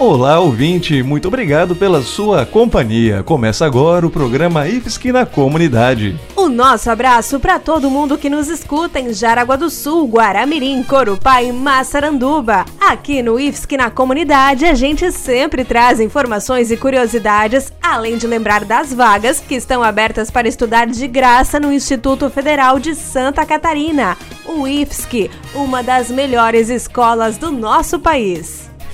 Olá, ouvinte, muito obrigado pela sua companhia. Começa agora o programa IFSC na Comunidade. O nosso abraço para todo mundo que nos escuta em Jaraguá do Sul, Guaramirim, Corupá e Massaranduba. Aqui no IFSC na Comunidade, a gente sempre traz informações e curiosidades, além de lembrar das vagas que estão abertas para estudar de graça no Instituto Federal de Santa Catarina, o IFSC, uma das melhores escolas do nosso país.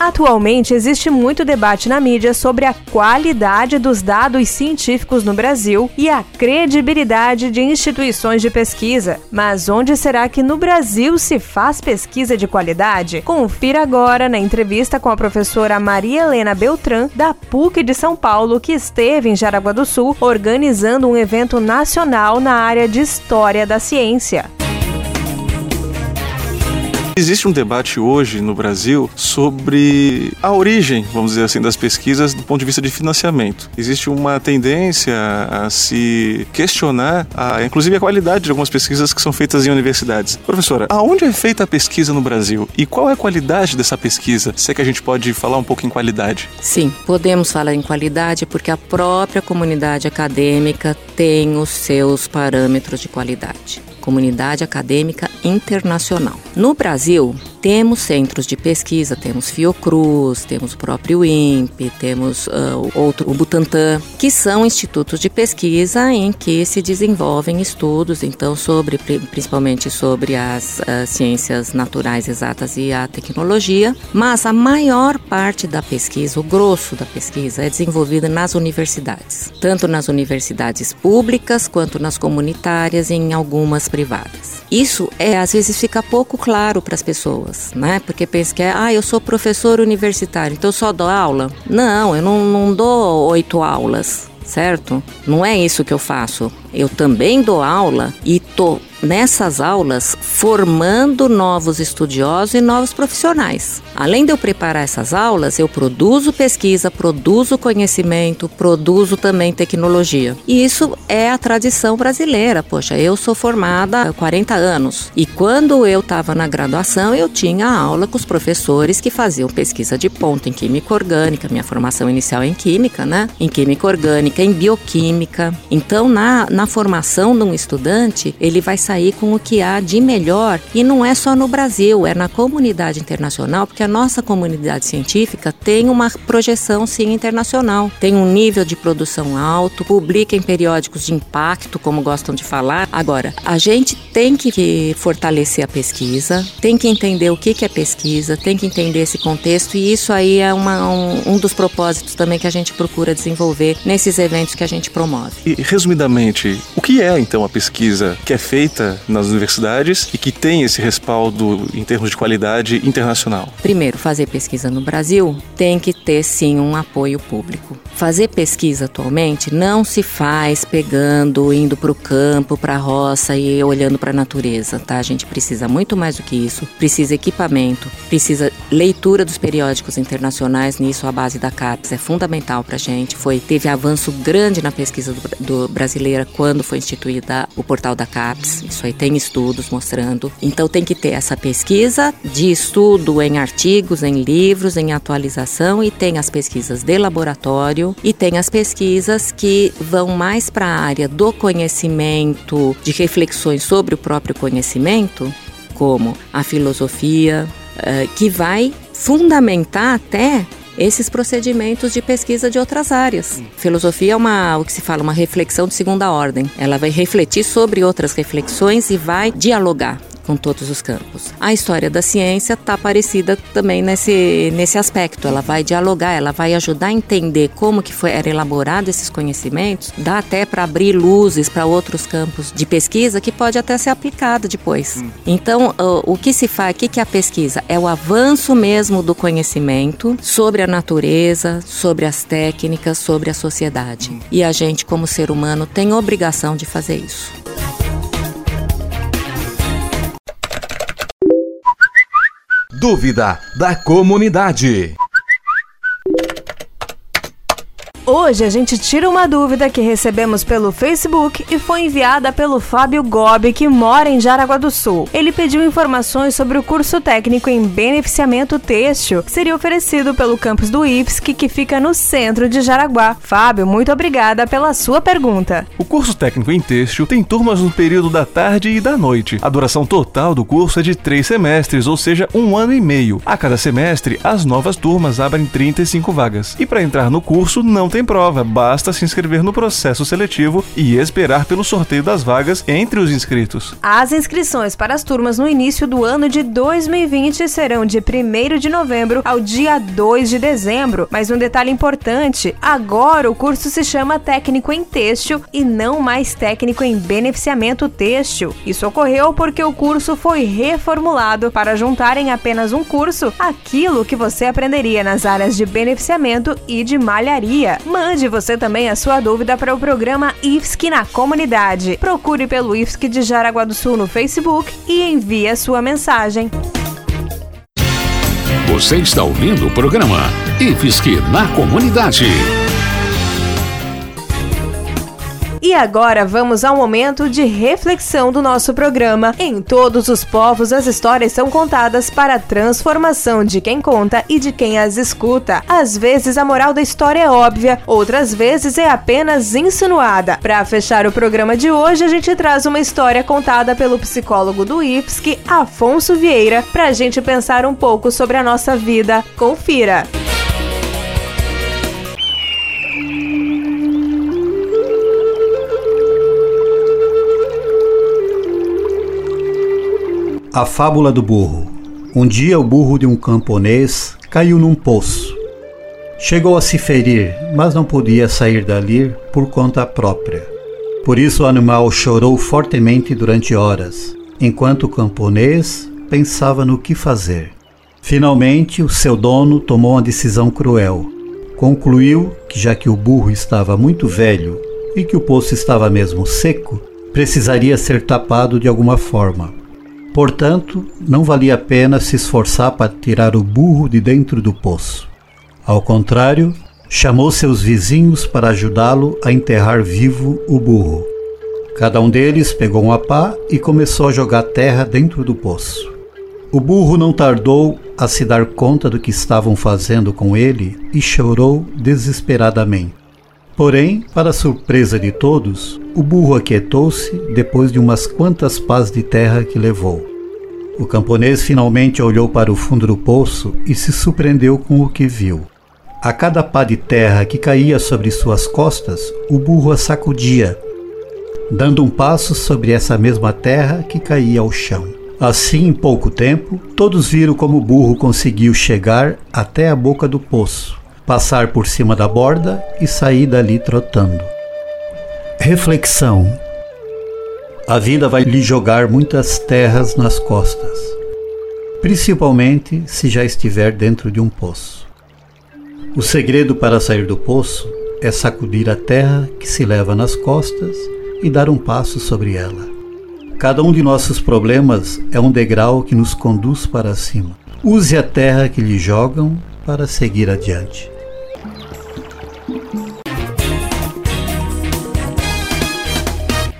Atualmente existe muito debate na mídia sobre a qualidade dos dados científicos no Brasil e a credibilidade de instituições de pesquisa. Mas onde será que no Brasil se faz pesquisa de qualidade? Confira agora na entrevista com a professora Maria Helena Beltrán, da PUC de São Paulo, que esteve em Jaraguá do Sul organizando um evento nacional na área de História da Ciência. Existe um debate hoje no Brasil sobre a origem, vamos dizer assim, das pesquisas do ponto de vista de financiamento. Existe uma tendência a se questionar, a, inclusive, a qualidade de algumas pesquisas que são feitas em universidades. Professora, aonde é feita a pesquisa no Brasil e qual é a qualidade dessa pesquisa? Se é que a gente pode falar um pouco em qualidade. Sim, podemos falar em qualidade porque a própria comunidade acadêmica tem os seus parâmetros de qualidade comunidade acadêmica internacional. No Brasil, temos centros de pesquisa, temos Fiocruz, temos o próprio INPE, temos uh, outro, o Butantan, que são institutos de pesquisa em que se desenvolvem estudos, então, sobre principalmente sobre as uh, ciências naturais exatas e a tecnologia, mas a maior parte da pesquisa, o grosso da pesquisa, é desenvolvida nas universidades, tanto nas universidades públicas quanto nas comunitárias em algumas privadas. Isso é às vezes fica pouco claro para as pessoas, né? Porque pensa que é, ah, eu sou professor universitário, então eu só dou aula. Não, eu não, não dou oito aulas, certo? Não é isso que eu faço. Eu também dou aula e tô nessas aulas formando novos estudiosos e novos profissionais. Além de eu preparar essas aulas, eu produzo pesquisa, produzo conhecimento, produzo também tecnologia. E isso é a tradição brasileira. Poxa, eu sou formada há 40 anos e quando eu estava na graduação, eu tinha aula com os professores que faziam pesquisa de ponta em química orgânica, minha formação inicial é em química, né? Em química orgânica, em bioquímica. Então, na, na formação de um estudante, ele vai sair com o que há de melhor e não é só no Brasil, é na comunidade internacional, porque a nossa comunidade científica tem uma projeção sim internacional, tem um nível de produção alto, publica em periódicos de impacto, como gostam de falar. Agora, a gente tem que fortalecer a pesquisa, tem que entender o que é pesquisa, tem que entender esse contexto e isso aí é uma, um, um dos propósitos também que a gente procura desenvolver nesses eventos que a gente promove. E resumidamente, o que é então a pesquisa que é feita nas universidades e que tem esse respaldo em termos de qualidade internacional? Primeiro, fazer pesquisa no Brasil tem que ter sim um apoio público. Fazer pesquisa atualmente não se faz pegando, indo para o campo, para a roça e olhando para a natureza, tá? A gente precisa muito mais do que isso. Precisa equipamento, precisa leitura dos periódicos internacionais. Nisso, a base da CAPES é fundamental para a gente. Foi teve avanço grande na pesquisa do, do brasileira quando foi instituída o portal da CAPES. Isso aí tem estudos mostrando. Então tem que ter essa pesquisa de estudo em artigos, em livros, em atualização e tem as pesquisas de laboratório e tem as pesquisas que vão mais para a área do conhecimento, de reflexões sobre o próprio conhecimento, como a filosofia, eh, que vai fundamentar até esses procedimentos de pesquisa de outras áreas. Filosofia é uma, o que se fala, uma reflexão de segunda ordem. Ela vai refletir sobre outras reflexões e vai dialogar com todos os campos. A história da ciência está parecida também nesse, nesse aspecto. Ela vai dialogar, ela vai ajudar a entender como que foi, era elaborado esses conhecimentos, dá até para abrir luzes para outros campos de pesquisa que pode até ser aplicado depois. Hum. Então, o, o que se faz, o que, que é a pesquisa? É o avanço mesmo do conhecimento sobre a natureza, sobre as técnicas, sobre a sociedade. Hum. E a gente, como ser humano, tem obrigação de fazer isso. Dúvida da comunidade. Hoje a gente tira uma dúvida que recebemos pelo Facebook e foi enviada pelo Fábio Gobi, que mora em Jaraguá do Sul. Ele pediu informações sobre o curso técnico em beneficiamento têxtil, que seria oferecido pelo campus do IFSC, que fica no centro de Jaraguá. Fábio, muito obrigada pela sua pergunta. O curso técnico em têxtil tem turmas no período da tarde e da noite. A duração total do curso é de três semestres, ou seja, um ano e meio. A cada semestre, as novas turmas abrem 35 vagas. E para entrar no curso, não tem tem prova, basta se inscrever no processo seletivo e esperar pelo sorteio das vagas entre os inscritos. As inscrições para as turmas no início do ano de 2020 serão de 1 de novembro ao dia 2 de dezembro. Mas um detalhe importante: agora o curso se chama Técnico em Têxtil e não mais Técnico em Beneficiamento Têxtil. Isso ocorreu porque o curso foi reformulado para juntar em apenas um curso aquilo que você aprenderia nas áreas de beneficiamento e de malharia. Mande você também a sua dúvida para o programa IFSC na comunidade. Procure pelo IFSC de Jaraguá do Sul no Facebook e envie a sua mensagem. Você está ouvindo o programa IFSC na comunidade. E agora vamos ao momento de reflexão do nosso programa. Em todos os povos, as histórias são contadas para a transformação de quem conta e de quem as escuta. Às vezes a moral da história é óbvia, outras vezes é apenas insinuada. Para fechar o programa de hoje, a gente traz uma história contada pelo psicólogo do IFSC, Afonso Vieira, para a gente pensar um pouco sobre a nossa vida. Confira! A fábula do burro. Um dia o burro de um camponês caiu num poço. Chegou a se ferir, mas não podia sair dali por conta própria. Por isso o animal chorou fortemente durante horas, enquanto o camponês pensava no que fazer. Finalmente, o seu dono tomou uma decisão cruel. Concluiu que, já que o burro estava muito velho e que o poço estava mesmo seco, precisaria ser tapado de alguma forma. Portanto, não valia a pena se esforçar para tirar o burro de dentro do poço. Ao contrário, chamou seus vizinhos para ajudá-lo a enterrar vivo o burro. Cada um deles pegou uma pá e começou a jogar terra dentro do poço. O burro não tardou a se dar conta do que estavam fazendo com ele e chorou desesperadamente. Porém, para surpresa de todos, o burro aquietou-se depois de umas quantas pás de terra que levou. O camponês finalmente olhou para o fundo do poço e se surpreendeu com o que viu. A cada pá de terra que caía sobre suas costas, o burro a sacudia, dando um passo sobre essa mesma terra que caía ao chão. Assim, em pouco tempo, todos viram como o burro conseguiu chegar até a boca do poço passar por cima da borda e sair dali trotando. Reflexão: A vida vai lhe jogar muitas terras nas costas, principalmente se já estiver dentro de um poço. O segredo para sair do poço é sacudir a terra que se leva nas costas e dar um passo sobre ela. Cada um de nossos problemas é um degrau que nos conduz para cima. Use a terra que lhe jogam para seguir adiante.